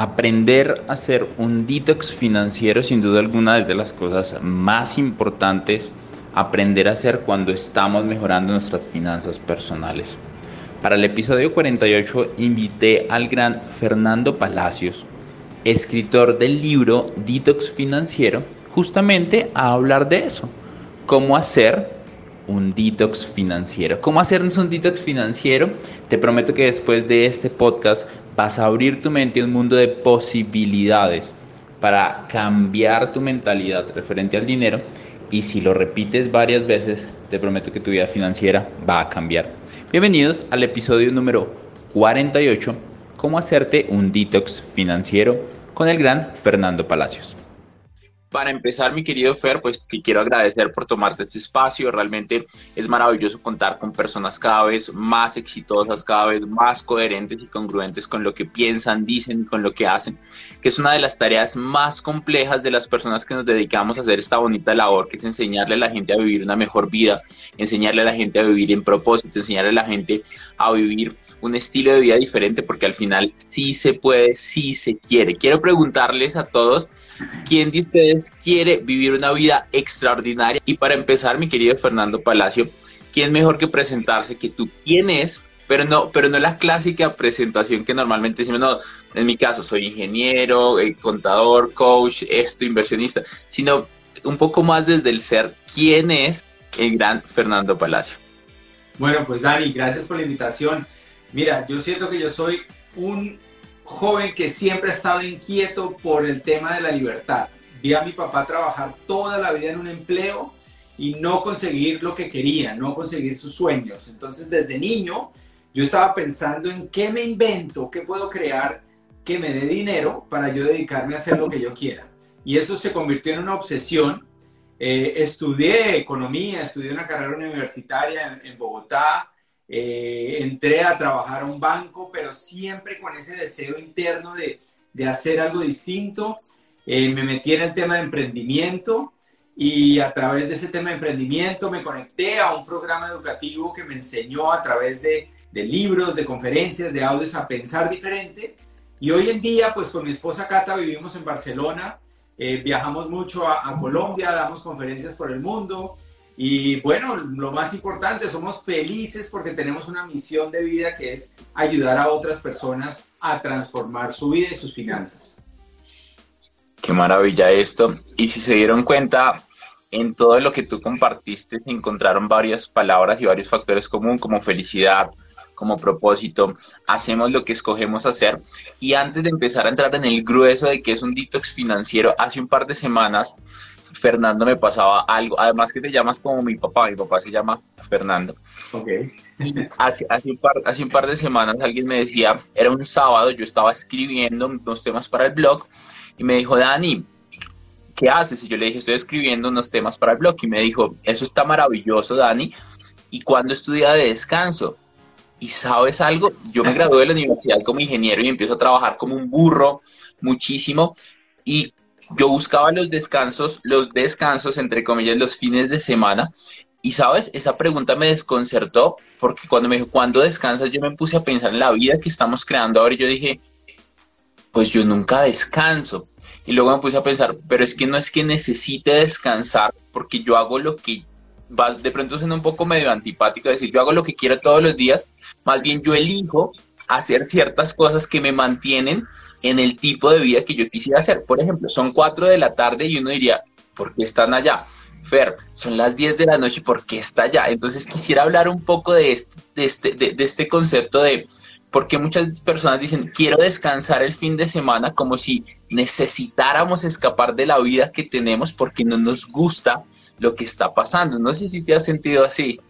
Aprender a hacer un detox financiero sin duda alguna es de las cosas más importantes aprender a hacer cuando estamos mejorando nuestras finanzas personales. Para el episodio 48 invité al gran Fernando Palacios, escritor del libro Detox Financiero, justamente a hablar de eso, cómo hacer un detox financiero. ¿Cómo hacernos un detox financiero? Te prometo que después de este podcast vas a abrir tu mente a un mundo de posibilidades para cambiar tu mentalidad referente al dinero y si lo repites varias veces, te prometo que tu vida financiera va a cambiar. Bienvenidos al episodio número 48, cómo hacerte un detox financiero con el gran Fernando Palacios. Para empezar, mi querido Fer, pues te quiero agradecer por tomarte este espacio. Realmente es maravilloso contar con personas cada vez más exitosas, cada vez más coherentes y congruentes con lo que piensan, dicen y con lo que hacen, que es una de las tareas más complejas de las personas que nos dedicamos a hacer esta bonita labor, que es enseñarle a la gente a vivir una mejor vida, enseñarle a la gente a vivir en propósito, enseñarle a la gente a vivir un estilo de vida diferente, porque al final sí se puede, sí se quiere. Quiero preguntarles a todos, ¿quién de ustedes quiere vivir una vida extraordinaria? Y para empezar, mi querido Fernando Palacio, ¿quién mejor que presentarse que tú? ¿Quién es? Pero no, pero no la clásica presentación que normalmente decimos, no, en mi caso soy ingeniero, eh, contador, coach, esto, inversionista, sino un poco más desde el ser, ¿quién es el gran Fernando Palacio? Bueno, pues Dani, gracias por la invitación. Mira, yo siento que yo soy un joven que siempre ha estado inquieto por el tema de la libertad. Vi a mi papá trabajar toda la vida en un empleo y no conseguir lo que quería, no conseguir sus sueños. Entonces, desde niño, yo estaba pensando en qué me invento, qué puedo crear que me dé dinero para yo dedicarme a hacer lo que yo quiera. Y eso se convirtió en una obsesión eh, estudié economía, estudié una carrera universitaria en, Bogotá, eh, entré a trabajar a un banco, pero siempre con ese deseo interno de, de hacer algo distinto. Eh, me metí en el tema de emprendimiento y a través de ese tema de emprendimiento me conecté a un programa educativo que me enseñó a través de, de libros, de conferencias, de audios a pensar diferente. Y hoy en día, pues con mi esposa Cata vivimos en Barcelona eh, viajamos mucho a, Colombia, damos conferencias por el mundo y bueno, lo más importante, somos felices porque tenemos una misión de vida que es ayudar a otras personas a transformar su vida y sus finanzas. Qué maravilla esto. Y si se dieron cuenta, en todo lo que tú compartiste se encontraron varias palabras y varios factores comunes como felicidad, como propósito, hacemos lo que escogemos hacer. Y antes de empezar a entrar en el grueso de que es un detox financiero, hace un par de semanas Fernando me pasaba algo, además que te llamas como mi papá, mi papá se llama Fernando. Okay. hace, hace, un par, hace un par de semanas alguien me decía, era un sábado, yo estaba escribiendo unos temas para el blog y me dijo, Dani, ¿qué haces? Y yo le dije, estoy escribiendo unos temas para el blog y me dijo, eso está maravilloso, Dani. ¿Y cuándo estudia de descanso? Y sabes algo, yo me gradué de la universidad como ingeniero y empiezo a trabajar como un burro muchísimo y yo buscaba los descansos, los descansos entre comillas, los fines de semana. Y sabes, esa pregunta me desconcertó porque cuando me dijo, ¿cuándo descansas? Yo me puse a pensar en la vida que estamos creando ahora y yo dije, pues yo nunca descanso. Y luego me puse a pensar, pero es que no es que necesite descansar porque yo hago lo que va de pronto siendo un poco medio antipático, decir, yo hago lo que quiero todos los días más bien yo elijo hacer ciertas cosas que me mantienen en el tipo de vida que yo quisiera hacer. Por ejemplo, son 4 de la tarde y uno diría, ¿por qué están allá? Fer, son las 10 de la noche, ¿por qué está allá? Entonces quisiera hablar un poco de este, de este, de, este concepto de por qué muchas personas dicen, quiero descansar el fin de semana como si necesitáramos escapar de la vida que tenemos porque no nos gusta lo que está pasando. No sé si te has sentido así.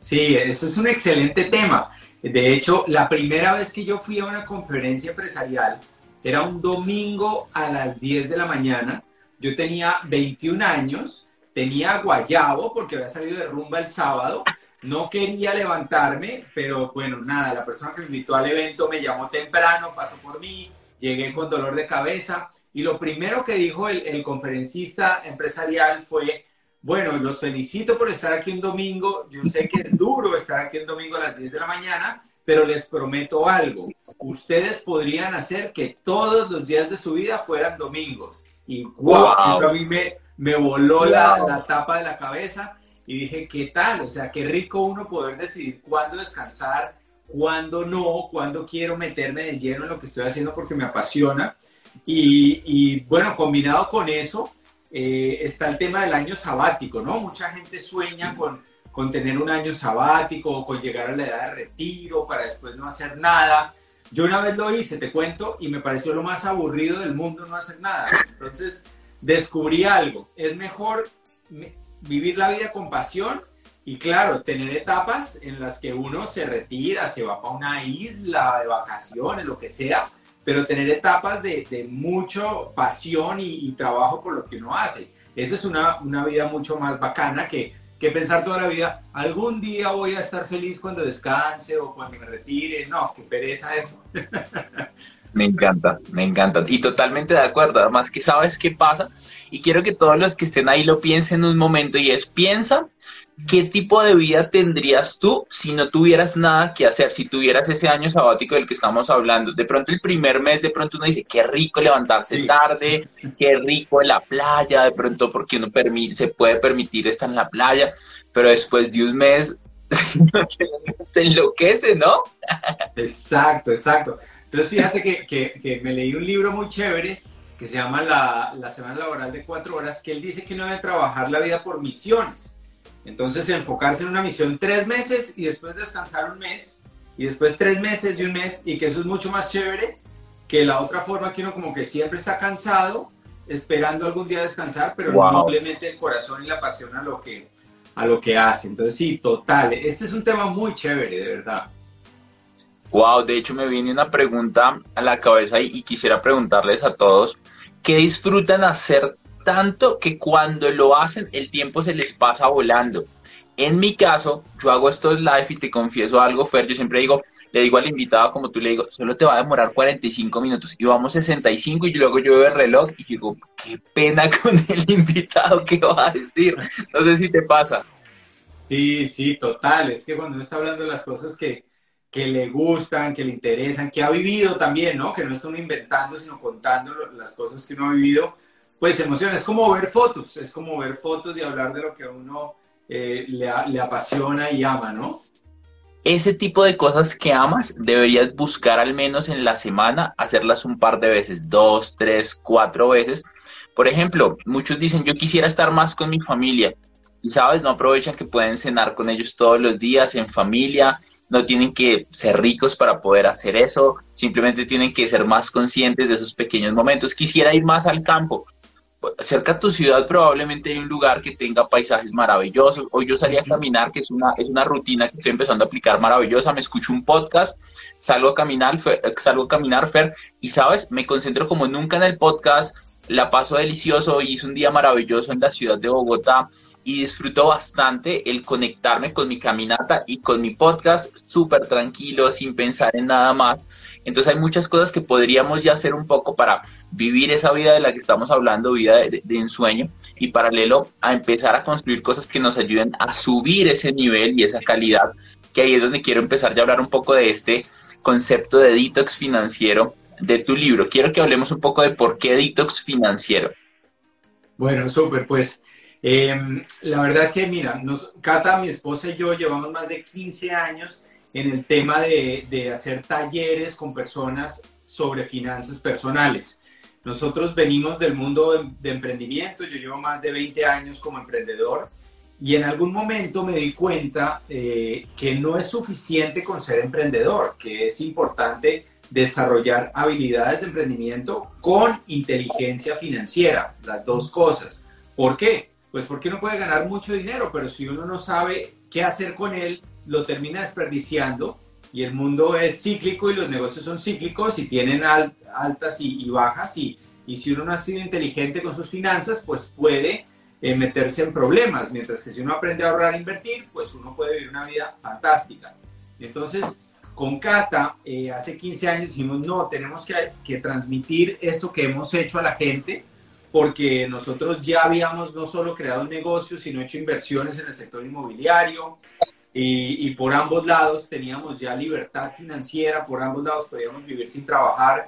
Sí, eso es un excelente tema. De hecho, la primera vez que yo fui a una conferencia empresarial era un domingo a las 10 de la mañana. Yo tenía 21 años, tenía guayabo porque había salido de rumba el sábado. No quería levantarme, pero bueno, nada, la persona que me invitó al evento me llamó temprano, pasó por mí, llegué con dolor de cabeza y lo primero que dijo el, el conferencista empresarial fue, bueno, los felicito por estar aquí un domingo. Yo sé que es duro estar aquí un domingo a las 10 de la mañana, pero les prometo algo. Ustedes podrían hacer que todos los días de su vida fueran domingos. Y wow, eso a mí me, me voló la, la tapa de la cabeza y dije, ¿qué tal? O sea, qué rico uno poder decidir cuándo descansar, cuándo no, cuándo quiero meterme de lleno en lo que estoy haciendo porque me apasiona. Y, y bueno, combinado con eso, eh, está el tema del año sabático, ¿no? Mucha gente sueña con, con tener un año sabático o con llegar a la edad de retiro para después no hacer nada. Yo una vez lo hice, te cuento, y me pareció lo más aburrido del mundo no hacer nada. Entonces descubrí algo. Es mejor vivir la vida con pasión y claro, tener etapas en las que uno se retira, se va para una isla de vacaciones, lo que sea, pero tener etapas de, de mucho pasión y, trabajo por lo que uno hace. Esa es una, una vida mucho más bacana que, que, pensar toda la vida, algún día voy a estar feliz cuando descanse o cuando me retire. No, qué pereza eso. Me encanta, me encanta. Y totalmente de acuerdo. Además que sabes qué pasa. Y quiero que todos los que estén ahí lo piensen un momento y es, piensa ¿qué tipo de vida tendrías tú si no tuvieras nada que hacer, si tuvieras ese año sabático del que estamos hablando? De pronto el primer mes, de pronto uno dice, qué rico levantarse tarde, qué rico en la playa, de pronto porque uno se puede permitir estar en la playa, pero después de un mes te enloquece, ¿no? exacto, exacto. Entonces fíjate que, que, que, me leí un libro muy chévere que se llama la, la Semana Laboral de Cuatro Horas, que él dice que uno debe trabajar la vida por misiones. Entonces, enfocarse en una misión tres meses y después descansar un mes y después tres meses y un mes y que eso es mucho más chévere que la otra forma que uno como que siempre está cansado esperando algún día descansar, pero no le mete el corazón y la pasión a lo que a lo que hace. Entonces, sí, total, este es un tema muy chévere, de verdad. Wow, de hecho me viene una pregunta a la cabeza y, y quisiera preguntarles a todos, ¿qué disfrutan hacer tanto que cuando lo hacen el tiempo se les pasa volando. En mi caso, yo hago estos live y te confieso algo, Fer, yo siempre digo, le digo al invitado, como tú le digo, solo te va a demorar 45 minutos y vamos 65 y luego yo veo el reloj y digo, qué pena con el invitado, ¿qué va a decir? No sé si te pasa. Sí, sí, total, es que cuando uno está hablando de las cosas que, que le gustan, que le interesan, que ha vivido también, ¿no? Que no está inventando, sino contando las cosas que uno ha vivido, pues emociona. Es como ver fotos, es como ver fotos y hablar de lo que a uno eh, le, le apasiona y ama, ¿no? Ese tipo de cosas que amas deberías buscar al menos en la semana, hacerlas un par de veces, dos, tres, cuatro veces. Por ejemplo, muchos dicen, yo quisiera estar más con mi familia. Y sabes, no aprovechan que pueden cenar con ellos todos los días en familia, no tienen que ser ricos para poder hacer eso, simplemente tienen que ser más conscientes de esos pequeños momentos. Quisiera ir más al campo, cerca a tu ciudad probablemente hay un lugar que tenga paisajes maravillosos. Hoy yo salí a caminar, que es una, es una rutina que estoy empezando a aplicar maravillosa. Me escucho un podcast, salgo a caminar, salgo a caminar, Fer, y sabes, me concentro como nunca en el podcast, la paso delicioso, hice un día maravilloso en la ciudad de Bogotá y disfruto bastante el conectarme con mi caminata y con mi podcast súper tranquilo, sin pensar en nada más. Entonces hay muchas cosas que podríamos ya hacer un poco para vivir esa vida de la que estamos hablando, vida de, ensueño, y paralelo a empezar a construir cosas que nos ayuden a subir ese nivel y esa calidad, que ahí es donde quiero empezar ya a hablar un poco de este concepto de detox financiero de tu libro. Quiero que hablemos un poco de por qué detox financiero. Bueno, súper, pues em, la verdad es que, mira, nos, Cata, mi esposa y yo llevamos más de 15 años en el tema de, de hacer talleres con personas sobre finanzas personales. Nosotros venimos del mundo de, emprendimiento, yo llevo más de 20 años como emprendedor y en algún momento me di cuenta eh, que no es suficiente con ser emprendedor, que es importante desarrollar habilidades de emprendimiento con inteligencia financiera, las dos cosas. ¿Por qué? Pues porque uno puede ganar mucho dinero, pero si uno no sabe qué hacer con él, lo termina desperdiciando y el mundo es cíclico y los negocios son cíclicos y tienen altas y, bajas y, y, si uno no ha sido inteligente con sus finanzas, pues puede eh, meterse en problemas, mientras que si uno aprende a ahorrar e invertir, pues uno puede vivir una vida fantástica. Entonces, con Cata, eh, hace 15 años dijimos, no, tenemos que, que transmitir esto que hemos hecho a la gente, porque nosotros ya habíamos no solo creado un negocio, sino hecho inversiones en el sector inmobiliario, y, por ambos lados teníamos ya libertad financiera, por ambos lados podíamos vivir sin trabajar.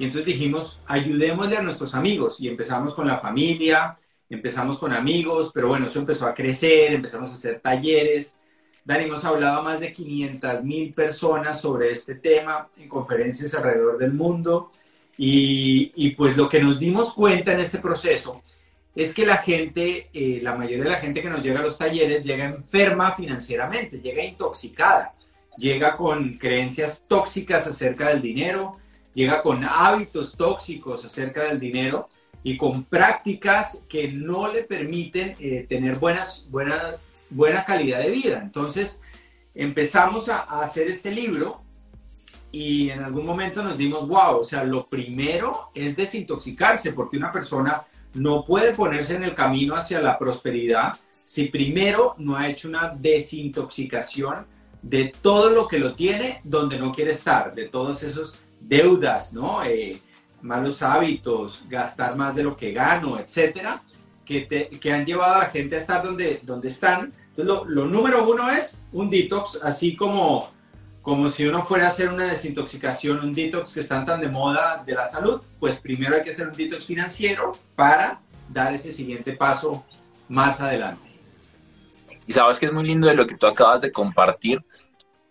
Y entonces dijimos, ayudémosle a nuestros amigos y empezamos con la familia, empezamos con amigos, pero bueno, eso empezó a crecer, empezamos a hacer talleres. Dani, hemos hablado a más de 500 mil personas sobre este tema en conferencias alrededor del mundo. Y, y pues lo que nos dimos cuenta en este proceso es que la gente, eh, la mayoría de la gente que nos llega a los talleres llega enferma financieramente, llega intoxicada, llega con creencias tóxicas acerca del dinero, llega con hábitos tóxicos acerca del dinero y con prácticas que no le permiten eh, tener buenas, buena, buena calidad de vida. Entonces empezamos a, a hacer este libro y en algún momento nos dimos, wow, o sea, lo primero es desintoxicarse porque una persona no puede ponerse en el camino hacia la prosperidad si primero no ha hecho una desintoxicación de todo lo que lo tiene donde no quiere estar, de todos esos deudas, ¿no? Eh, malos hábitos, gastar más de lo que gano, etcétera, que, que, han llevado a la gente a estar donde, donde están. Entonces, lo número uno es un detox, así como como si uno fuera a hacer una desintoxicación, un detox que están tan de moda de la salud, pues primero hay que hacer un detox financiero para dar ese siguiente paso más adelante. Y sabes que es muy lindo de lo que tú acabas de compartir,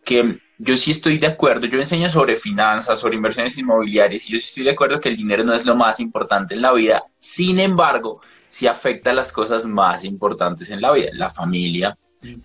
que yo sí estoy de acuerdo, yo enseño sobre finanzas, sobre inversiones inmobiliarias, y yo sí estoy de acuerdo que el dinero no es lo más importante en la vida, sin embargo, sí afecta a las cosas más importantes en la vida, la familia,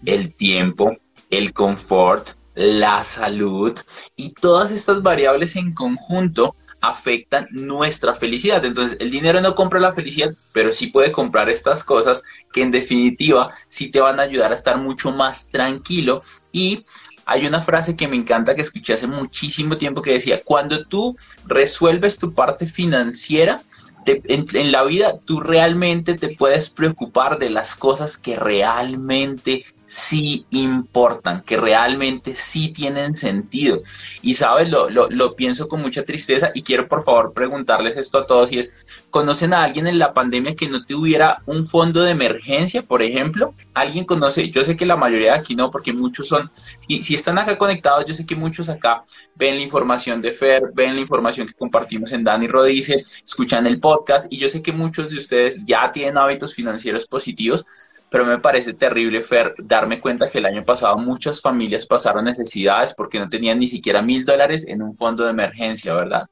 el tiempo, el confort, la salud y todas estas variables en conjunto afectan nuestra felicidad. Entonces, el dinero no compra la felicidad, pero sí puede comprar estas cosas que en definitiva sí te van a ayudar a estar mucho más tranquilo y hay una frase que me encanta que escuché hace muchísimo tiempo que decía, cuando tú resuelves tu parte financiera, en, la vida tú realmente te puedes preocupar de las cosas que realmente sí importan, que realmente sí tienen sentido. Y sabes, lo, lo, lo, pienso con mucha tristeza y quiero por favor preguntarles esto a todos y es, ¿conocen a alguien en la pandemia que no tuviera un fondo de emergencia, por ejemplo? ¿Alguien conoce? Yo sé que la mayoría de aquí no, porque muchos son, si, si están acá conectados, yo sé que muchos acá ven la información de Fer, ven la información que compartimos en Dani Rodice, escuchan el podcast y yo sé que muchos de ustedes ya tienen hábitos financieros positivos, pero me parece terrible, Fer, darme cuenta que el año pasado muchas familias pasaron necesidades porque no tenían ni siquiera mil dólares en un fondo de emergencia, ¿verdad?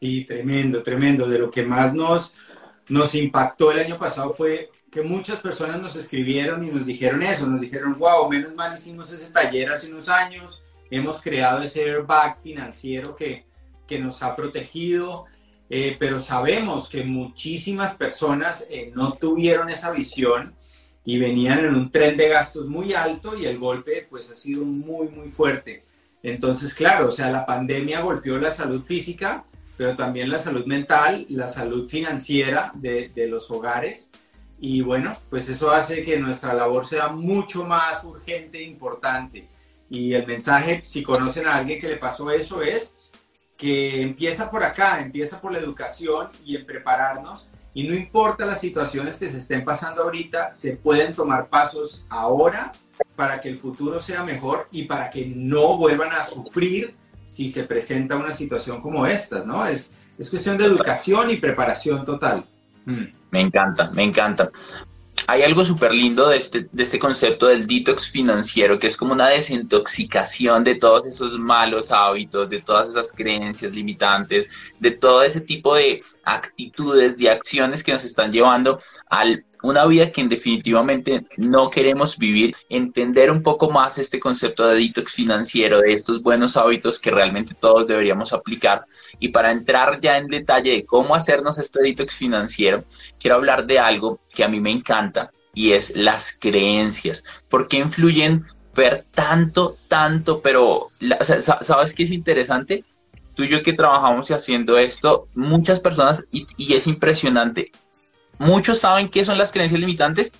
Sí, tremendo, tremendo. De lo que más nos, nos impactó el año pasado fue que muchas personas nos escribieron y nos dijeron eso, nos dijeron, wow, menos mal hicimos ese taller hace unos años, hemos creado ese airbag financiero que, que nos ha protegido, eh, pero sabemos que muchísimas personas eh, no tuvieron esa visión y venían en un tren de gastos muy alto y el golpe pues ha sido muy muy fuerte. Entonces, claro, o sea, la pandemia golpeó la salud física, pero también la salud mental, la salud financiera de, de los hogares. Y bueno, pues eso hace que nuestra labor sea mucho más urgente e importante. Y el mensaje, si conocen a alguien que le pasó eso, es que empieza por acá, empieza por la educación y en prepararnos y no importa las situaciones que se estén pasando ahorita, se pueden tomar pasos ahora para que el futuro sea mejor y para que no vuelvan a sufrir si se presenta una situación como esta, ¿no? Es, es cuestión de educación y preparación total. Mm. Me encanta, me encanta. hay algo súper lindo de este, de este concepto del detox financiero, que es como una desintoxicación de todos esos malos hábitos, de todas esas creencias limitantes, de todo ese tipo de actitudes, de acciones que nos están llevando al una vida que definitivamente no queremos vivir, entender un poco más este concepto de detox financiero, de estos buenos hábitos que realmente todos deberíamos aplicar. Y para entrar ya en detalle de cómo hacernos este detox financiero, quiero hablar de algo que a mí me encanta y es las creencias. ¿Por qué influyen ver tanto, tanto, pero ¿sabes qué es interesante? Tú y yo que trabajamos y haciendo esto, muchas personas, y, y es impresionante, Muchos saben qué son las creencias limitantes,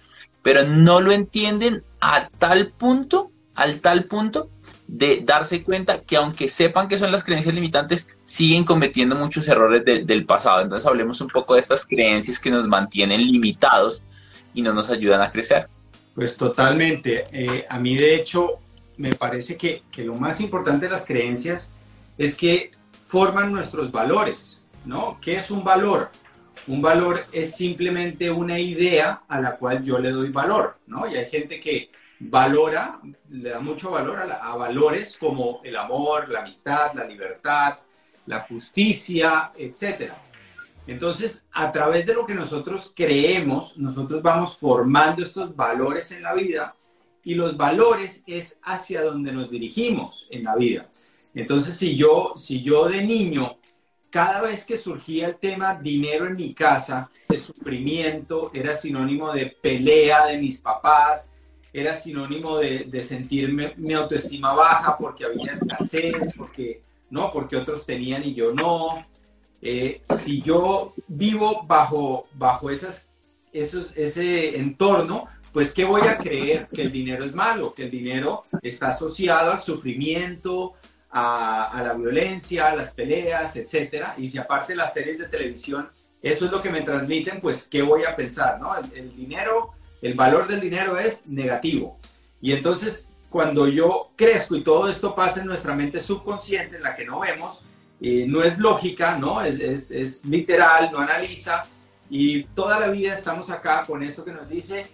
pero no lo entienden a tal punto, al tal punto de darse cuenta que aunque sepan qué son las creencias limitantes, siguen cometiendo muchos errores del pasado. Entonces hablemos un poco de estas creencias que nos mantienen limitados y no nos ayudan a crecer. Pues totalmente. Eh, a mí de hecho me parece que, que lo más importante de las creencias es que forman nuestros valores, ¿no? ¿Qué es un valor? Un valor es simplemente una idea a la cual yo le doy valor, ¿no? Y hay gente que valora, le da mucho valor a, valores como el amor, la amistad, la libertad, la justicia, etc. Entonces, a través de lo que nosotros creemos, nosotros vamos formando estos valores en la vida y los valores es hacia donde nos dirigimos en la vida. Entonces, si yo, si yo de niño cada vez que surgía el tema dinero en mi casa, de sufrimiento, era sinónimo de pelea de mis papás, era sinónimo de, sentirme mi autoestima baja porque había escasez, porque no, porque otros tenían y yo no. Eh, si yo vivo bajo, bajo esas, esos, ese entorno, pues ¿qué voy a creer? Que el dinero es malo, que el dinero está asociado al sufrimiento, a, la violencia, a las peleas, etcétera. Y si aparte las series de televisión, eso es lo que me transmiten, pues, ¿qué voy a pensar? ¿no? El, dinero, el valor del dinero es negativo. Y entonces, cuando yo crezco y todo esto pasa en nuestra mente subconsciente, en la que no vemos, eh, no es lógica, ¿no? Es, es, es literal, no analiza. Y toda la vida estamos acá con esto que nos dice,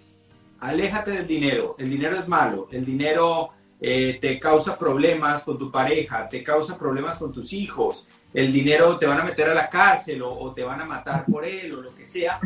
aléjate del dinero, el dinero es malo, el dinero eh, te causa problemas con tu pareja, te causa problemas con tus hijos, el dinero te van a meter a la cárcel o, te van a matar por él o lo que sea.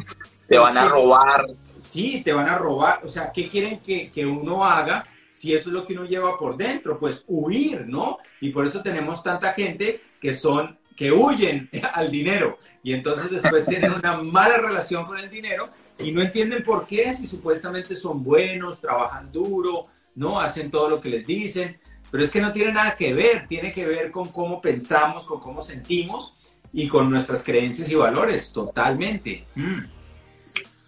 Te van a robar. Sí, te van a robar. O sea, ¿qué quieren que, que uno haga si eso es lo que uno lleva por dentro? Pues huir, ¿no? Y por eso tenemos tanta gente que son que huyen al dinero y entonces después tienen una mala relación con el dinero y no entienden por qué si supuestamente son buenos, trabajan duro, ¿no? Hacen todo lo que les dicen, pero es que no tiene nada que ver, tiene que ver con cómo pensamos, con cómo sentimos y con nuestras creencias y valores, totalmente. Mm.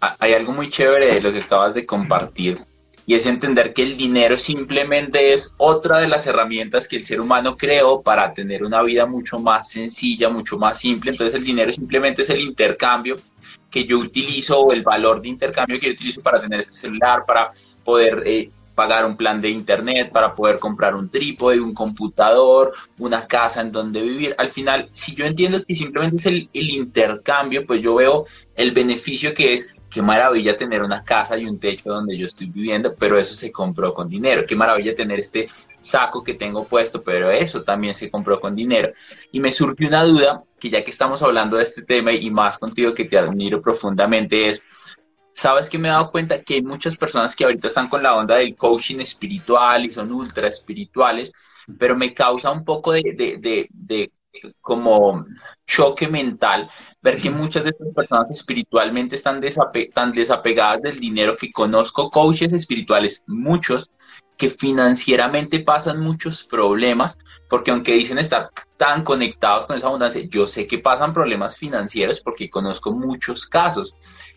Ah, hay algo muy chévere de lo que acabas de compartir y es entender que el dinero simplemente es otra de las herramientas que el ser humano creó para tener una vida mucho más sencilla, mucho más simple. Entonces el dinero simplemente es el intercambio que yo utilizo o el valor de intercambio que yo utilizo para tener este celular, para poder eh, pagar un plan de internet, para poder comprar un trípode, un computador, una casa en donde vivir. Al final, si yo entiendo que simplemente es el, intercambio, pues yo veo el beneficio que es qué maravilla tener una casa y un techo donde yo estoy viviendo, pero eso se compró con dinero. Qué maravilla tener este saco que tengo puesto, pero eso también se compró con dinero. Y me surge una duda, que ya que estamos hablando de este tema y más contigo que te admiro profundamente, es, sabes que me he dado cuenta que hay muchas personas que ahorita están con la onda del coaching espiritual y son ultra espirituales, pero me causa un poco de, de, de, como choque mental ver que muchas de estas personas espiritualmente están tan desapegadas del dinero que conozco coaches espirituales, muchos que financieramente pasan muchos problemas, porque aunque dicen estar tan conectados con esa abundancia, yo sé que pasan problemas financieros porque conozco muchos casos.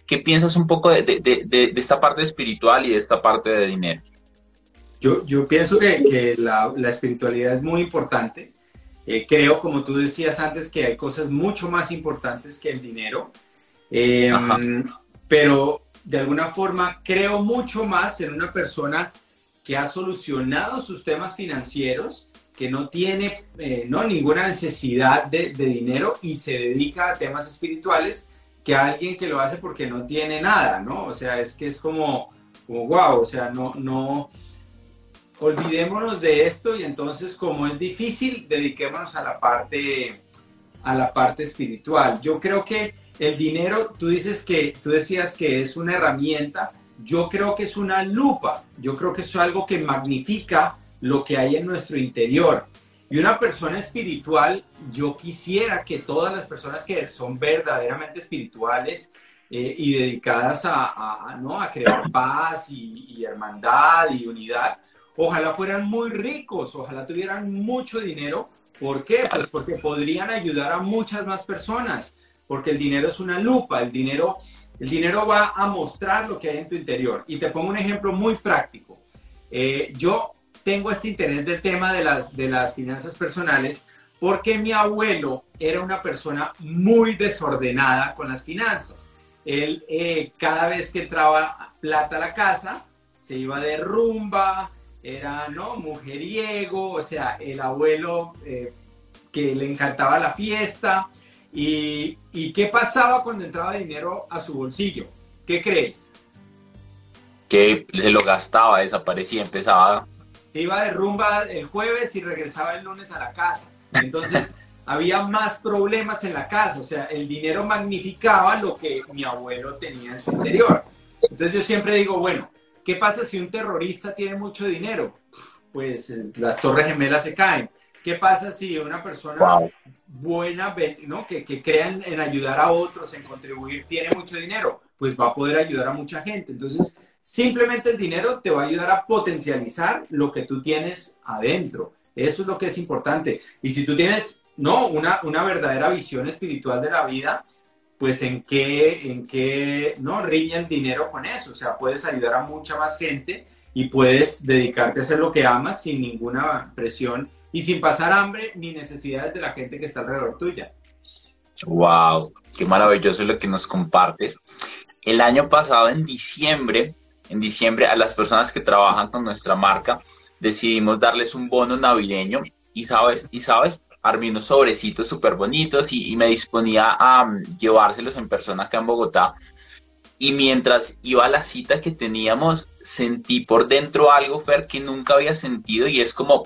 ¿Qué piensas un poco de, esta parte espiritual y de esta parte de dinero? Yo, yo pienso que, la, espiritualidad es muy importante. Eh, creo, como tú decías antes, que hay cosas mucho más importantes que el dinero. Em, pero de alguna forma creo mucho más en una persona que ha solucionado sus temas financieros, que no tiene eh, no, ninguna necesidad de, de dinero y se dedica a temas espirituales que alguien que lo hace porque no tiene nada, ¿no? O sea, es que es como, como wow, o sea, no, no, olvidémonos de esto y entonces como es difícil, dediquémonos a la parte, a la parte espiritual. Yo creo que el dinero, tú dices que, tú decías que es una herramienta, yo creo que es una lupa, yo creo que es algo que magnifica lo que hay en nuestro interior. Y una persona espiritual, yo quisiera que todas las personas que son verdaderamente espirituales eh, y dedicadas a, ¿no? a crear paz y, y hermandad y unidad, ojalá fueran muy ricos, ojalá tuvieran mucho dinero. ¿Por qué? Pues porque podrían ayudar a muchas más personas, porque el dinero es una lupa, el dinero, el dinero va a mostrar lo que hay en tu interior. Y te pongo un ejemplo muy práctico. Eh, yo tengo este interés del tema de las, de las finanzas personales porque mi abuelo era una persona muy desordenada con las finanzas. Él eh, cada vez que entraba plata a la casa, se iba de rumba, era no mujeriego, o sea, el abuelo eh, que le encantaba la fiesta. Y, ¿Y qué pasaba cuando entraba dinero a su bolsillo? ¿Qué crees? Que lo gastaba, desaparecía, empezaba iba de rumba el jueves y regresaba el lunes a la casa. Entonces había más problemas en la casa, o sea, el dinero magnificaba lo que mi abuelo tenía en su interior. Entonces yo siempre digo, bueno, ¿qué pasa si un terrorista tiene mucho dinero? Pues eh, las torres gemelas se caen. ¿Qué pasa si una persona buena, ¿no? que, que crea en ayudar a otros, en contribuir, tiene mucho dinero? Pues va a poder ayudar a mucha gente. Entonces, Simplemente el dinero te va a ayudar a potencializar lo que tú tienes adentro. Eso es lo que es importante. Y si tú tienes, no, una, una verdadera visión espiritual de la vida, pues en qué, en qué, no, riña el dinero con eso. O sea, puedes ayudar a mucha más gente y puedes dedicarte a hacer lo que amas sin ninguna presión y sin pasar hambre ni necesidades de la gente que está alrededor tuya. Wow, qué maravilloso lo que nos compartes. El año pasado, en diciembre, en diciembre a las personas que trabajan con nuestra marca, decidimos darles un bono navideño y sabes, y sabes, armé unos sobrecitos súper bonitos y, me disponía a um, llevárselos en persona acá en Bogotá. Y mientras iba a la cita que teníamos, sentí por dentro algo, Fer, que nunca había sentido y es como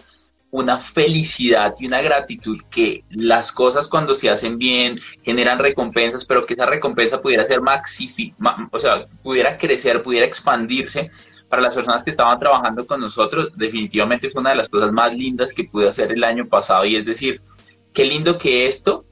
una felicidad y una gratitud que las cosas cuando se hacen bien generan recompensas, pero que esa recompensa pudiera ser maxi, o sea, pudiera crecer, pudiera expandirse para las personas que estaban trabajando con nosotros, definitivamente fue una de las cosas más lindas que pude hacer el año pasado. Y es decir, qué lindo que esto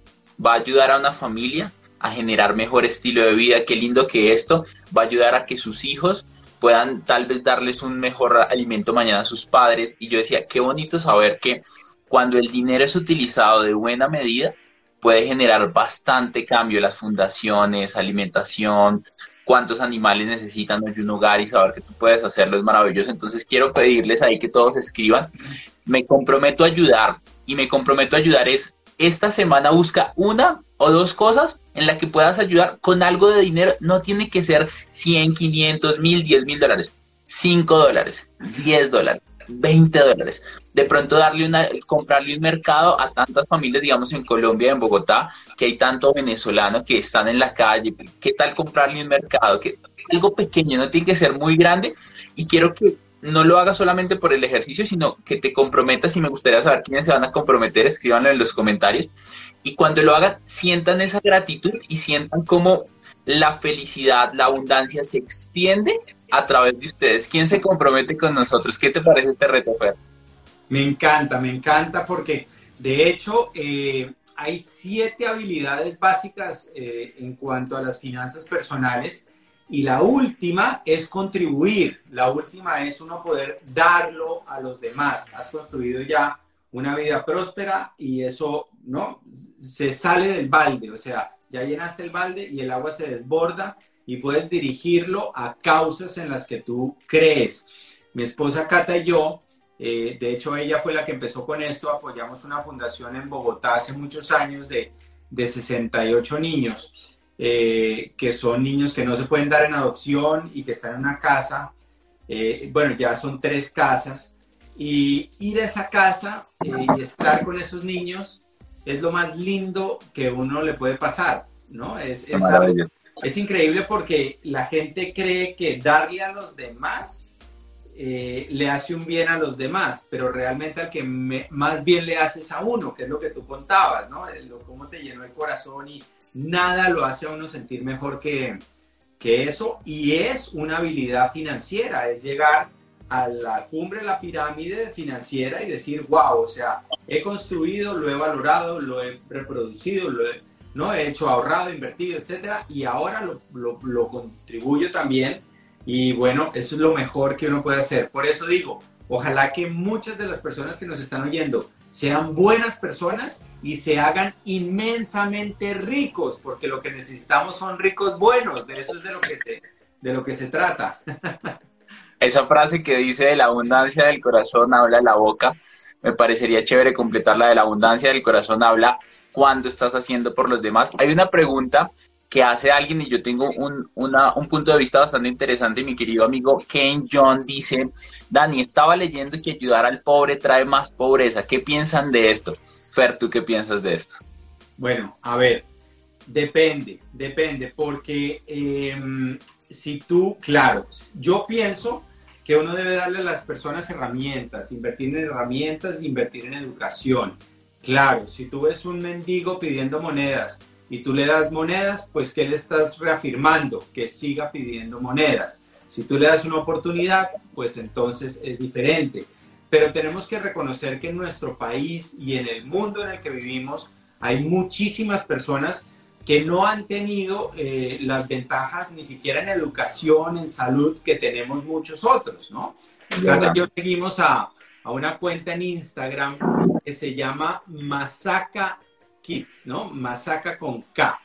va a ayudar a una familia a generar mejor estilo de vida, qué lindo que esto va a ayudar a que sus hijos puedan tal vez darles un mejor alimento mañana a sus padres. Y yo decía, qué bonito saber que cuando el dinero es utilizado de buena medida, puede generar bastante cambio las fundaciones, alimentación, cuántos animales necesitan hoy un hogar y saber que tú puedes hacerlo es maravilloso. Entonces quiero pedirles ahí que todos escriban, me comprometo a ayudar y me comprometo a ayudar es esta semana busca una o dos cosas en las que puedas ayudar con algo de dinero. No tiene que ser 100, 500, 1000, 10 mil dólares. 5 dólares, 10 dólares, 20 dólares. De pronto darle una, comprarle un mercado a tantas familias, digamos en Colombia, en Bogotá, que hay tanto venezolano que están en la calle. ¿Qué tal comprarle un mercado? Que, algo pequeño, no tiene que ser muy grande. Y quiero que no lo hagas solamente por el ejercicio, sino que te comprometas y me gustaría saber quiénes se van a comprometer, escríbanlo en los comentarios. Y cuando lo hagan, sientan esa gratitud y sientan cómo la felicidad, la abundancia se extiende a través de ustedes. ¿Quién se compromete con nosotros? ¿Qué te parece este reto, Fer? Me encanta, me encanta porque de hecho eh, hay siete habilidades básicas eh, en cuanto a las finanzas personales y la última es contribuir, la última es uno poder darlo a los demás. Has construido ya una vida próspera y eso, ¿no? Se sale del balde, o sea, ya llenaste el balde y el agua se desborda y puedes dirigirlo a causas en las que tú crees. Mi esposa Cata y yo, eh, de hecho ella fue la que empezó con esto, apoyamos una fundación en Bogotá hace muchos años de, de 68 niños eh, que son niños que no se pueden dar en adopción y que están en una casa, eh, bueno, ya son tres casas, y ir a esa casa eh, y estar con esos niños es lo más lindo que uno le puede pasar. ¿no? Es, es, increíble porque la gente cree que darle a los demás eh, le hace un bien a los demás, pero realmente al que más bien le haces a uno, que es lo que tú contabas, ¿no? Lo, cómo te llenó el corazón y nada lo hace a uno sentir mejor que, que eso. Y es una habilidad financiera, es llegar a la cumbre de la pirámide financiera y decir, wow, o sea, he construido, lo he valorado, lo he reproducido, lo he, ¿no? he hecho ahorrado, invertido, etcétera, y ahora lo, lo, contribuyo también. Y bueno, eso es lo mejor que uno puede hacer. Por eso digo, ojalá que muchas de las personas que nos están oyendo sean buenas personas y se hagan inmensamente ricos, porque lo que necesitamos son ricos buenos, de eso es de lo que se, de lo que se trata. esa frase que dice de la abundancia del corazón habla la boca, me parecería chévere completarla de la abundancia del corazón habla cuando estás haciendo por los demás. Hay una pregunta que hace alguien y yo tengo un, un punto de vista bastante interesante. Mi querido amigo Ken John dice, Dani, estaba leyendo que ayudar al pobre trae más pobreza. ¿Qué piensan de esto? Fer, ¿tú qué piensas de esto? Bueno, a ver, depende, depende, porque em, si tú, claro, yo pienso que uno debe darle a las personas herramientas, invertir en herramientas, invertir en educación. Claro, si tú ves un mendigo pidiendo monedas y tú le das monedas, pues ¿qué le estás reafirmando? Que siga pidiendo monedas. Si tú le das una oportunidad, pues entonces es diferente. Pero tenemos que reconocer que en nuestro país y en el mundo en el que vivimos hay muchísimas personas que no han tenido eh, las ventajas ni siquiera en educación, en salud, que tenemos muchos otros, ¿no? yo seguimos a, a, una cuenta en Instagram que se llama Masaka Kids, ¿no? Masaka con K.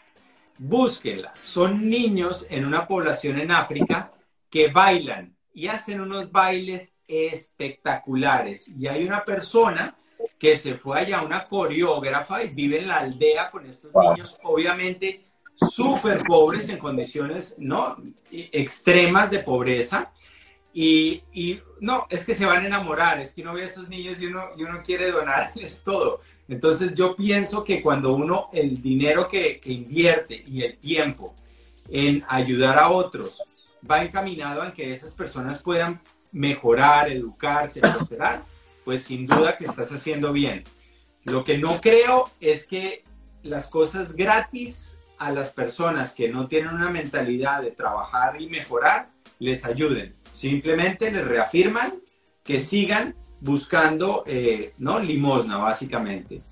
Búsquenla. Son niños en una población en África que bailan y hacen unos bailes espectaculares. Y hay una persona que se fue allá, una coreógrafa, y vive en la aldea con estos niños, obviamente súper pobres en condiciones ¿no? extremas de pobreza. Y, y, no, es que se van a enamorar, es que uno ve a esos niños y uno, y uno quiere donarles todo. Entonces yo pienso que cuando uno, el dinero que, que invierte y el tiempo en ayudar a otros va encaminado a que esas personas puedan mejorar, educarse, prosperar, pues sin duda que estás haciendo bien. Lo que no creo es que las cosas gratis a las personas que no tienen una mentalidad de trabajar y mejorar les ayuden. Simplemente les reafirman que sigan buscando, eh, ¿no? Limosna, básicamente.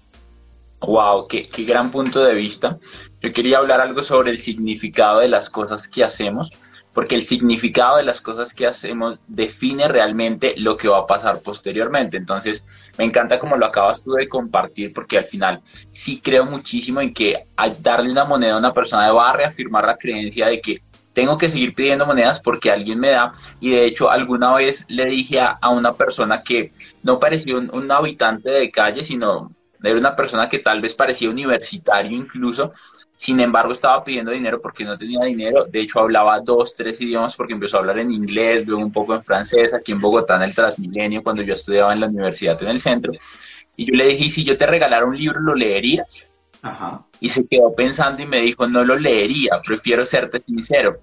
Wow, qué, qué gran punto de vista. Yo quería hablar algo sobre el significado de las cosas que hacemos porque el significado de las cosas que hacemos define realmente lo que va a pasar posteriormente. Entonces, me encanta como lo acabas tú de compartir, porque al final sí creo muchísimo en que al darle una moneda a una persona va a reafirmar la creencia de que tengo que seguir pidiendo monedas porque alguien me da. Y de hecho, alguna vez le dije a, una persona que no parecía un, un habitante de calle, sino era una persona que tal vez parecía universitario incluso, sin embargo, estaba pidiendo dinero porque no tenía dinero. De hecho, hablaba dos, tres idiomas porque empezó a hablar en inglés, luego un poco en francés, aquí en Bogotá en el Transmilenio, cuando yo estudiaba en la universidad en el centro. Y yo le dije, ¿y si yo te regalara un libro, lo leerías? Y se quedó pensando y me dijo, no lo leería, prefiero serte sincero.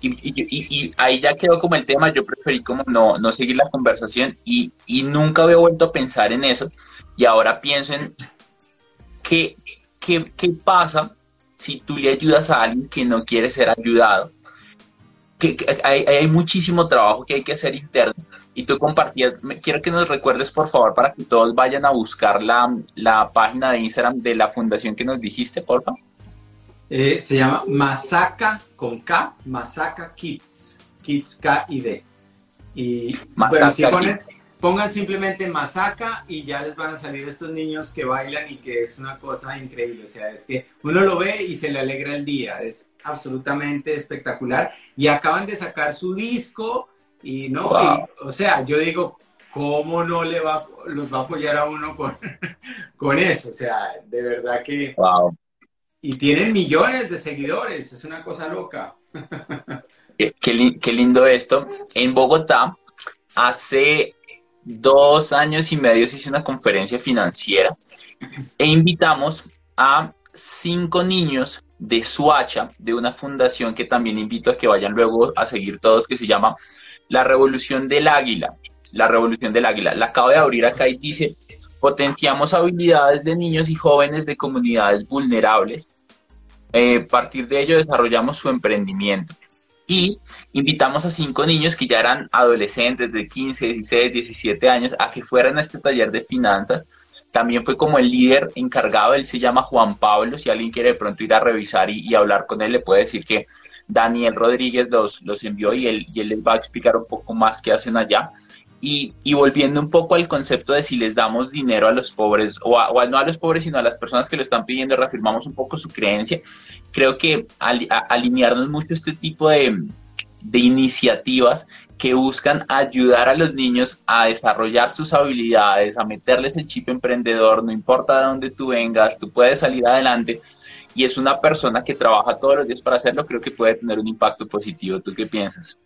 Y, y, ahí ya quedó como el tema, yo preferí como no, no seguir la conversación y, y nunca había vuelto a pensar en eso. Y ahora pienso en qué, qué, qué pasa si tú le ayudas a alguien que no quiere ser ayudado, que, hay, muchísimo trabajo que hay que hacer interno. Y tú compartías, quiero que nos recuerdes por favor para que todos vayan a buscar la, la página de Instagram de la fundación que nos dijiste, por favor. Eh, se llama Masaka con K, Masaka Kids, Kids K y D. Y bueno, si ponen, Pongan simplemente Masaka y ya les van a salir estos niños que bailan y que es una cosa increíble. O sea, es que uno lo ve y se le alegra el día. Es absolutamente espectacular. Y acaban de sacar su disco y no, o sea, yo digo, ¿cómo no le va, los va a apoyar a uno con, con eso? O sea, de verdad que... Wow. Y tienen millones de seguidores, es una cosa loca. Qué, qué lindo esto. En Bogotá, hace dos años y medio hizo una conferencia financiera e invitamos a cinco niños de Suacha, de una fundación que también invito a que vayan luego a seguir todos, que se llama La Revolución del Águila. La Revolución del Águila. La acabo de abrir acá y dice, potenciamos habilidades de niños y jóvenes de comunidades vulnerables. Eh, a partir de ello desarrollamos su emprendimiento. Y invitamos a cinco niños que ya eran adolescentes de 15, 16, 17 años a que fueran a este taller de finanzas también fue como el líder encargado, él se llama Juan Pablo, si alguien quiere de pronto ir a revisar y, hablar con él, le puede decir que Daniel Rodríguez los, los envió y él, y él les va a explicar un poco más qué hacen allá. Y, y, volviendo un poco al concepto de si les damos dinero a los pobres, o, o, no a los pobres, sino a las personas que lo están pidiendo, reafirmamos un poco su creencia. Creo que alinearnos mucho este tipo de, de iniciativas que buscan ayudar a los niños a desarrollar sus habilidades, a meterles el chip emprendedor, no importa de dónde tú vengas, tú puedes salir adelante y es una persona que trabaja todos los días para hacerlo, creo que puede tener un impacto positivo. ¿Tú qué piensas?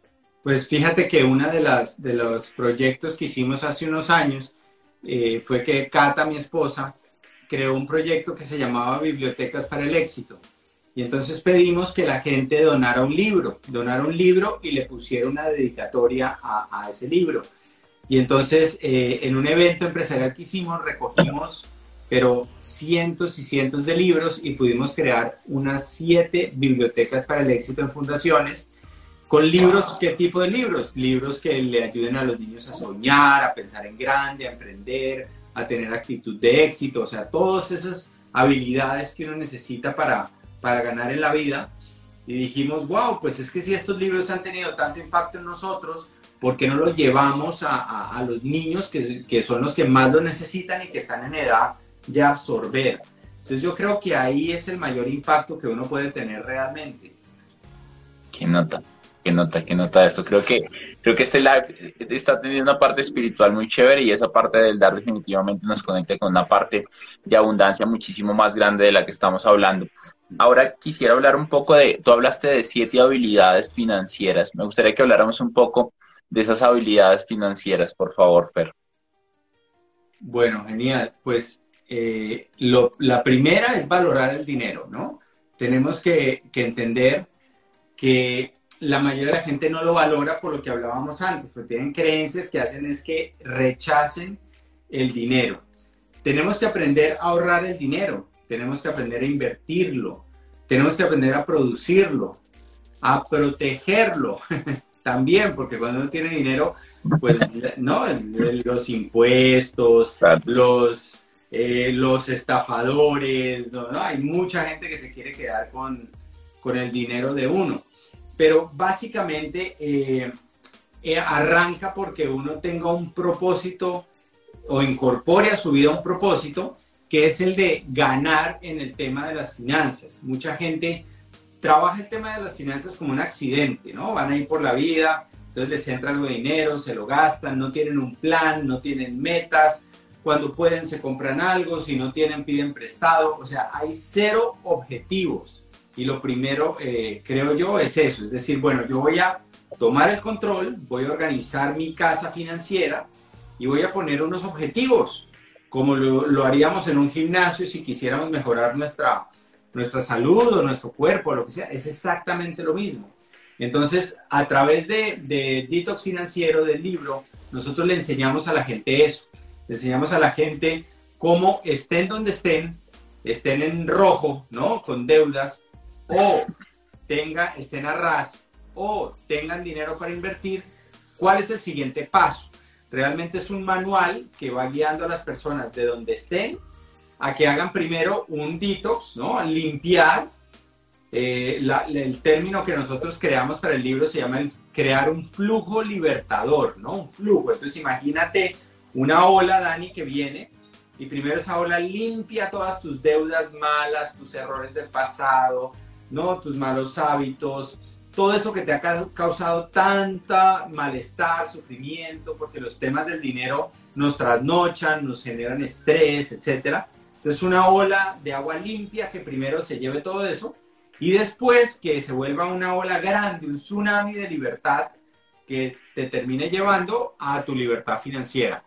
Pues fíjate que uno de, las, de los proyectos que hicimos hace unos años eh, fue que Cata, mi esposa, creó un proyecto que se llamaba Bibliotecas para el Éxito. Y entonces pedimos que la gente donara un libro, donara un libro y le pusiera una dedicatoria a, ese libro. Y entonces eh, en un evento empresarial que hicimos recogimos, pero cientos y cientos de libros y pudimos crear unas siete bibliotecas para el éxito en fundaciones con libros, ¿qué tipo de libros? Libros que le ayuden a los niños a soñar, a pensar en grande, a emprender, a tener actitud de éxito, o sea, todas esas habilidades que uno necesita para para ganar en la vida. Y dijimos, wow, pues es que si estos libros han tenido tanto impacto en nosotros, ¿por qué no los llevamos a, a, los niños que, que, son los que más lo necesitan y que están en edad de absorber? Entonces yo creo que ahí es el mayor impacto que uno puede tener realmente. ¿Qué nota? Que nota, que nota esto. Creo que, creo que este live está teniendo una parte espiritual muy chévere y esa parte del dar definitivamente nos conecta con una parte de abundancia muchísimo más grande de la que estamos hablando. Ahora quisiera hablar un poco de, tú hablaste de siete habilidades financieras. Me gustaría que habláramos un poco de esas habilidades financieras, por favor, Fer. Bueno, genial. Pues eh, la primera es valorar el dinero, ¿no? Tenemos que, que entender que la mayoría de la gente no lo valora por lo que hablábamos antes, porque tienen creencias que hacen es que rechacen el dinero. Tenemos que aprender a ahorrar el dinero, tenemos que aprender a invertirlo, tenemos que aprender a producirlo, a protegerlo también, porque cuando uno tiene dinero, pues no, los impuestos, los, eh, los estafadores, no, hay mucha gente que se quiere quedar con, con el dinero de uno pero básicamente eh, eh, arranca porque uno tenga un propósito o incorpore a su vida un propósito que es el de ganar en el tema de las finanzas. Mucha gente trabaja el tema de las finanzas como un accidente, ¿no? Van a ir por la vida, entonces les entra algo de dinero, se lo gastan, no tienen un plan, no tienen metas, cuando pueden se compran algo, si no tienen piden prestado, o sea, hay cero objetivos. Y lo primero, eh, creo yo, es eso, es decir, bueno, yo voy a tomar el control, voy a organizar mi casa financiera y voy a poner unos objetivos, como lo, haríamos en un gimnasio si quisiéramos mejorar nuestra, nuestra salud o nuestro cuerpo, lo que sea, es exactamente lo mismo. Entonces, a través de, de Detox Financiero del libro, nosotros le enseñamos a la gente eso, le enseñamos a la gente cómo estén donde estén, estén en rojo, ¿no? Con deudas, o tenga, estén a ras o tengan dinero para invertir, ¿cuál es el siguiente paso? Realmente es un manual que va guiando a las personas de donde estén a que hagan primero un detox, ¿no? Limpiar. Eh, el término que nosotros creamos para el libro se llama crear un flujo libertador, ¿no? Un flujo. Entonces imagínate una ola, Dani, que viene y primero esa ola limpia todas tus deudas malas, tus errores del pasado, ¿no? Tus malos hábitos, todo eso que te ha causado tanta malestar, sufrimiento, porque los temas del dinero nos trasnochan, nos generan estrés, etc. Entonces una ola de agua limpia que primero se lleve todo eso y después que se vuelva una ola grande, un tsunami de libertad que te termine llevando a tu libertad financiera.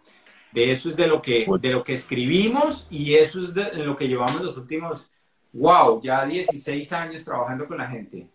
De eso es de lo que, de lo que escribimos y eso es de lo que llevamos los últimos wow, ya 16 años trabajando con la gente.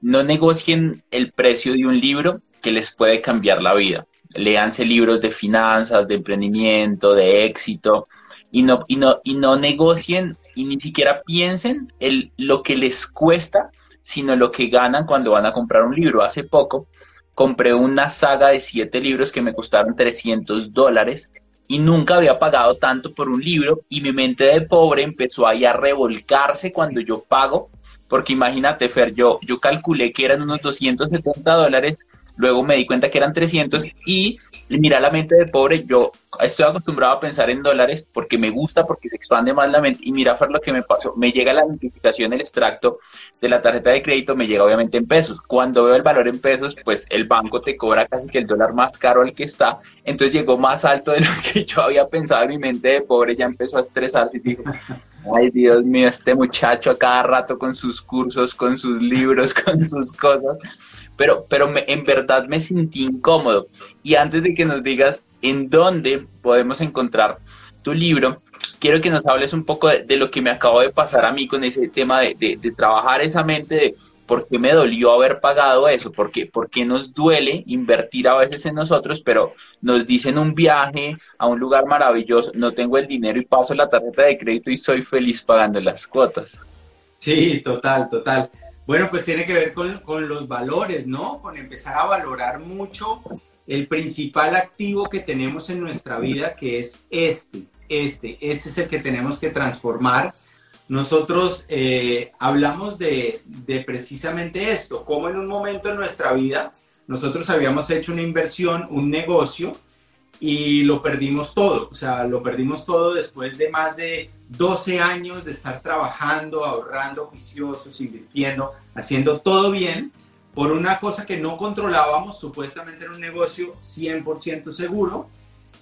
No negocien el precio de un libro que les puede cambiar la vida. Léanse libros de finanzas, de emprendimiento, de éxito y no, y no, y no negocien y ni siquiera piensen el, lo que les cuesta, sino lo que ganan cuando van a comprar un libro. Hace poco compré una saga de siete libros que me costaron 300 dólares y nunca había pagado tanto por un libro y mi mente de pobre empezó ahí a revolcarse cuando yo pago, porque imagínate Fer, yo, yo calculé que eran unos 270 dólares, luego me di cuenta que eran 300 y mira la mente de pobre, yo estoy acostumbrado a pensar en dólares porque me gusta, porque se expande más la mente. Y mira, Fer, lo que me pasó, me llega la notificación, el extracto de la tarjeta de crédito, me llega obviamente en pesos. Cuando veo el valor en pesos, pues el banco te cobra casi que el dólar más caro al que está. Entonces llegó más alto de lo que yo había pensado. Mi mente de pobre ya empezó a estresarse y dijo, ay Dios mío, este muchacho a cada rato con sus cursos, con sus libros, con sus cosas pero, pero en verdad me sentí incómodo. Y antes de que nos digas en dónde podemos encontrar tu libro, quiero que nos hables un poco de, lo que me acabo de pasar a mí con ese tema de, de, trabajar esa mente de por qué me dolió haber pagado eso, por qué, por qué nos duele invertir a veces en nosotros, pero nos dicen un viaje a un lugar maravilloso, no tengo el dinero y paso la tarjeta de crédito y soy feliz pagando las cuotas. Sí, total, total. Bueno, pues tiene que ver con, los valores, ¿no? Con empezar a valorar mucho el principal activo que tenemos en nuestra vida, que es este, este, este es el que tenemos que transformar. Nosotros eh, hablamos de, de, precisamente esto, como en un momento en nuestra vida nosotros habíamos hecho una inversión, un negocio, y lo perdimos todo, o sea, lo perdimos todo después de más de 12 años de estar trabajando, ahorrando, juiciosos, invirtiendo, haciendo todo bien por una cosa que no controlábamos, supuestamente en un negocio 100% seguro.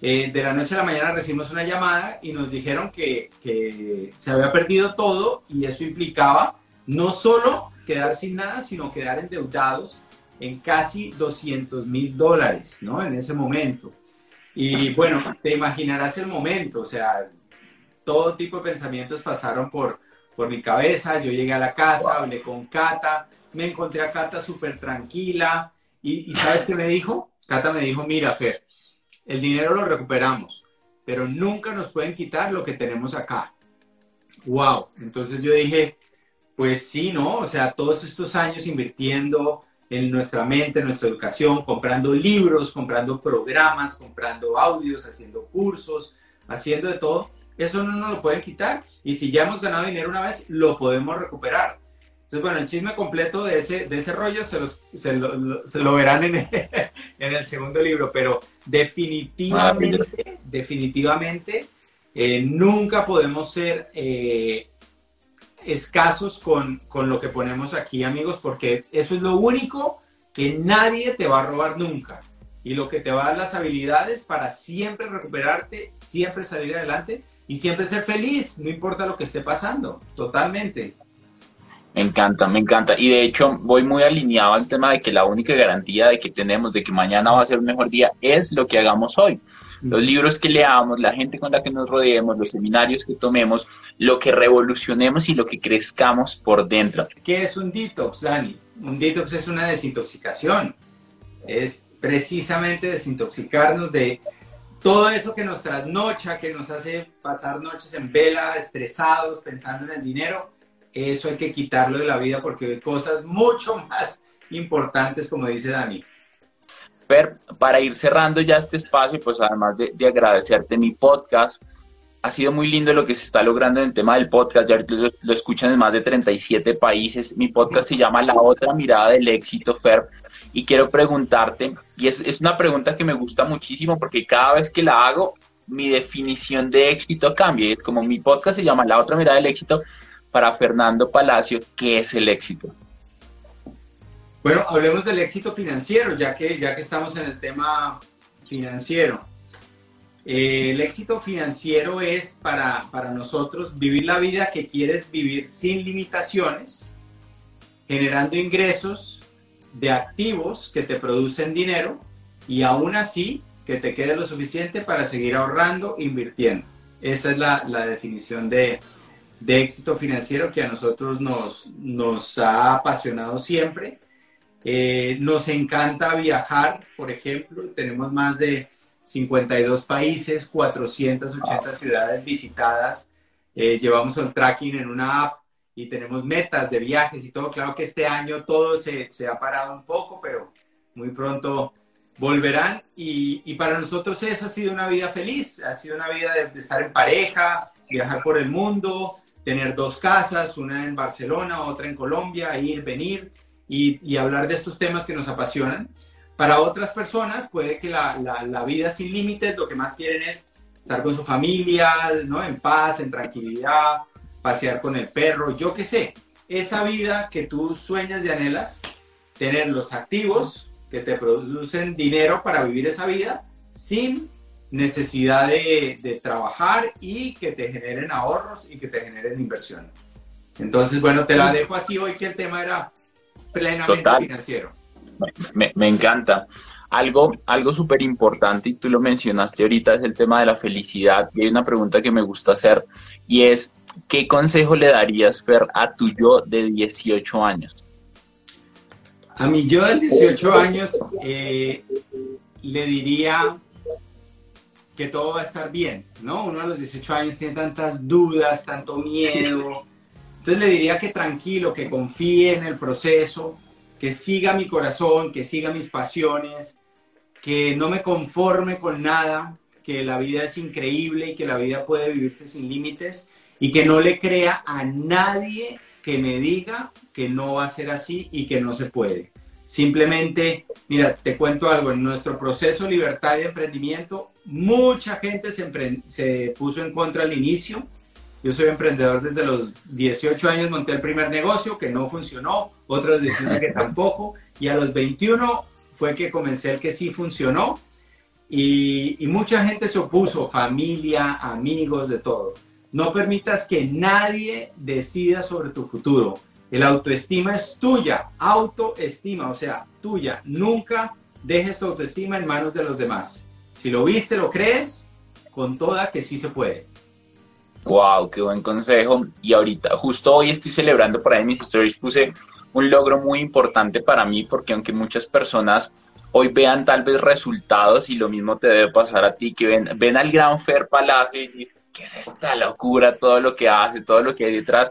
Eh, de la noche a la mañana recibimos una llamada y nos dijeron que, que se había perdido todo y eso implicaba no solo quedar sin nada, sino quedar endeudados en casi 200 mil dólares, ¿no? En ese momento. Y bueno, te imaginarás el momento, o sea, todo tipo de pensamientos pasaron por, por mi cabeza. Yo llegué a la casa, hablé con Cata, me encontré a Cata súper tranquila. Y, ¿sabes qué me dijo? Cata me dijo, mira, Fer, el dinero lo recuperamos, pero nunca nos pueden quitar lo que tenemos acá. Wow. Entonces yo dije, pues sí, ¿no? O sea, todos estos años invirtiendo, en nuestra mente, en nuestra educación, comprando libros, comprando programas, comprando audios, haciendo cursos, haciendo de todo. Eso no nos lo pueden quitar y si ya hemos ganado dinero una vez, lo podemos recuperar. Entonces, bueno, el chisme completo de ese, de ese rollo se, los, se, lo, verán en el, en el, segundo libro, pero definitivamente, definitivamente, eh, nunca podemos ser eh, escasos con, con lo que ponemos aquí, amigos, porque eso es lo único que nadie te va a robar nunca. Y lo que te va a dar las habilidades para siempre recuperarte, siempre salir adelante y siempre ser feliz, no importa lo que esté pasando, totalmente. Me encanta, me encanta. Y de hecho voy muy alineado al tema de que la única garantía de que tenemos de que mañana va a ser un mejor día es lo que hagamos hoy los libros que leamos, la gente con la que nos rodeemos, los seminarios que tomemos, lo que revolucionemos y lo que crezcamos por dentro. ¿Qué es un detox, Dani? Un detox es una desintoxicación. Es precisamente desintoxicarnos de todo eso que nos trasnocha, que nos hace pasar noches en vela, estresados, pensando en el dinero. Eso hay que quitarlo de la vida porque hay cosas mucho más importantes, como dice Dani. Per, para ir cerrando ya este espacio, pues además de, agradecerte mi podcast, ha sido muy lindo lo que se está logrando en el tema del podcast, ya lo, escuchan en más de 37 países, mi podcast se llama La otra mirada del éxito, Fer, y quiero preguntarte, y es, es una pregunta que me gusta muchísimo porque cada vez que la hago, mi definición de éxito cambia, es como mi podcast se llama La otra mirada del éxito, para Fernando Palacio, ¿qué es el éxito? Bueno, hablemos del éxito financiero, ya que, ya que estamos en el tema financiero. Eh, el éxito financiero es para, para nosotros vivir la vida que quieres vivir sin limitaciones, generando ingresos de activos que te producen dinero y aún así que te quede lo suficiente para seguir ahorrando, invirtiendo. Esa es la, la definición de, de éxito financiero que a nosotros nos, nos ha apasionado siempre. Eh, nos encanta viajar, por ejemplo, tenemos más de 52 países, 480 ciudades visitadas. Eh, llevamos el tracking en una app y tenemos metas de viajes y todo. Claro que este año todo se, se ha parado un poco, pero muy pronto volverán. Y, y, para nosotros esa ha sido una vida feliz, ha sido una vida de, de, estar en pareja, viajar por el mundo, tener dos casas, una en Barcelona, otra en Colombia, ir, venir y, y hablar de estos temas que nos apasionan. Para otras personas puede que la, la, la, vida sin límites lo que más quieren es estar con su familia, ¿no? En paz, en tranquilidad, pasear con el perro, yo qué sé. Esa vida que tú sueñas y anhelas, tener los activos que te producen dinero para vivir esa vida sin necesidad de, de trabajar y que te generen ahorros y que te generen inversión. Entonces, bueno, te la dejo así hoy que el tema era plenamente Total. financiero. Me, me, encanta. Algo, algo súper importante, y tú lo mencionaste ahorita, es el tema de la felicidad. Y hay una pregunta que me gusta hacer, y es, ¿qué consejo le darías, Fer, a tu yo de 18 años? A mi yo de 18 años eh, le diría que todo va a estar bien, ¿no? Uno a los 18 años tiene tantas dudas, tanto miedo. Entonces le diría que tranquilo, que confíe en el proceso, que siga mi corazón, que siga mis pasiones, que no me conforme con nada, que la vida es increíble y que la vida puede vivirse sin límites y que no le crea a nadie que me diga que no va a ser así y que no se puede. Simplemente, mira, te cuento algo, en nuestro proceso libertad y emprendimiento, mucha gente se, se puso en contra al inicio, yo soy emprendedor desde los 18 años, monté el primer negocio que no funcionó, otros decían que tampoco, y a los 21 fue que comencé el que sí funcionó, y, y, mucha gente se opuso, familia, amigos, de todo. No permitas que nadie decida sobre tu futuro. El autoestima es tuya, autoestima, o sea, tuya. Nunca dejes tu autoestima en manos de los demás. Si lo viste, lo crees, con toda que sí se puede. Wow, qué buen consejo. Y ahorita, justo hoy estoy celebrando por ahí mis stories, puse un logro muy importante para mí, porque aunque muchas personas hoy vean tal vez resultados y lo mismo te debe pasar a ti, que ven, ven al gran Fer Palacio y dices, ¿qué es esta locura? Todo lo que hace, todo lo que hay detrás.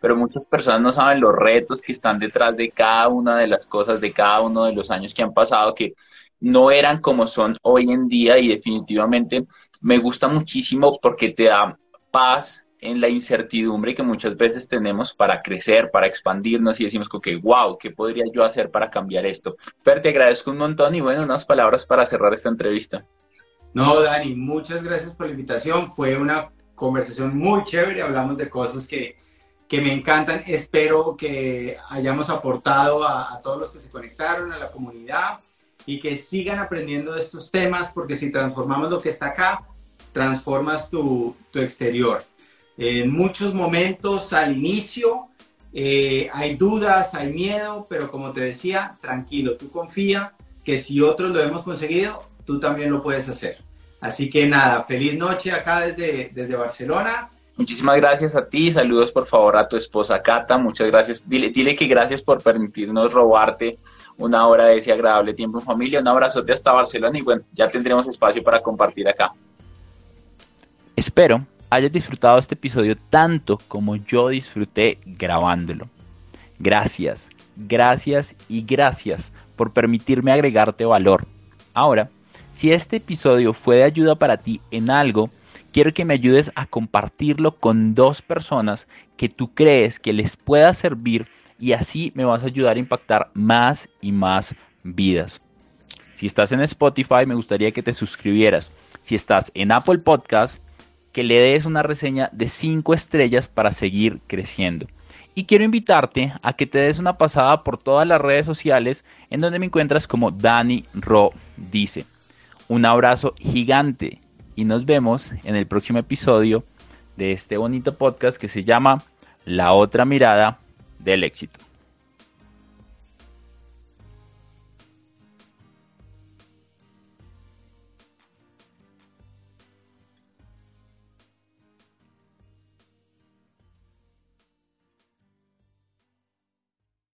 Pero muchas personas no saben los retos que están detrás de cada una de las cosas, de cada uno de los años que han pasado, que no eran como son hoy en día y definitivamente me gusta muchísimo porque te da paz en la incertidumbre que muchas veces tenemos para crecer, para expandirnos y decimos que, wow, ¿qué podría yo hacer para cambiar esto? Fer, te agradezco un montón y bueno, unas palabras para cerrar esta entrevista. No, Dani, muchas gracias por la invitación. Fue una conversación muy chévere, hablamos de cosas que, que me encantan. Espero que hayamos aportado a, a todos los que se conectaron, a la comunidad y que sigan aprendiendo de estos temas, porque si transformamos lo que está acá, transformas tu, exterior. En muchos momentos al inicio eh, hay dudas, hay miedo, pero como te decía, tranquilo, tú confía que si otros lo hemos conseguido, tú también lo puedes hacer. Así que nada, feliz noche acá desde, desde Barcelona. Muchísimas gracias a ti, saludos por favor a tu esposa Cata, muchas gracias. Dile, dile que gracias por permitirnos robarte una hora de ese agradable tiempo en familia. Un abrazote hasta Barcelona y bueno, ya tendremos espacio para compartir acá. Espero hayas disfrutado este episodio tanto como yo disfruté grabándolo. Gracias, gracias y gracias por permitirme agregarte valor. Ahora, si este episodio fue de ayuda para ti en algo, quiero que me ayudes a compartirlo con dos personas que tú crees que les pueda servir y así me vas a ayudar a impactar más y más vidas. Si estás en Spotify, me gustaría que te suscribieras. Si estás en Apple Podcast, que le des una reseña de 5 estrellas para seguir creciendo. Y quiero invitarte a que te des una pasada por todas las redes sociales en donde me encuentras como Dani Ro dice. Un abrazo gigante y nos vemos en el próximo episodio de este bonito podcast que se llama La otra mirada del éxito.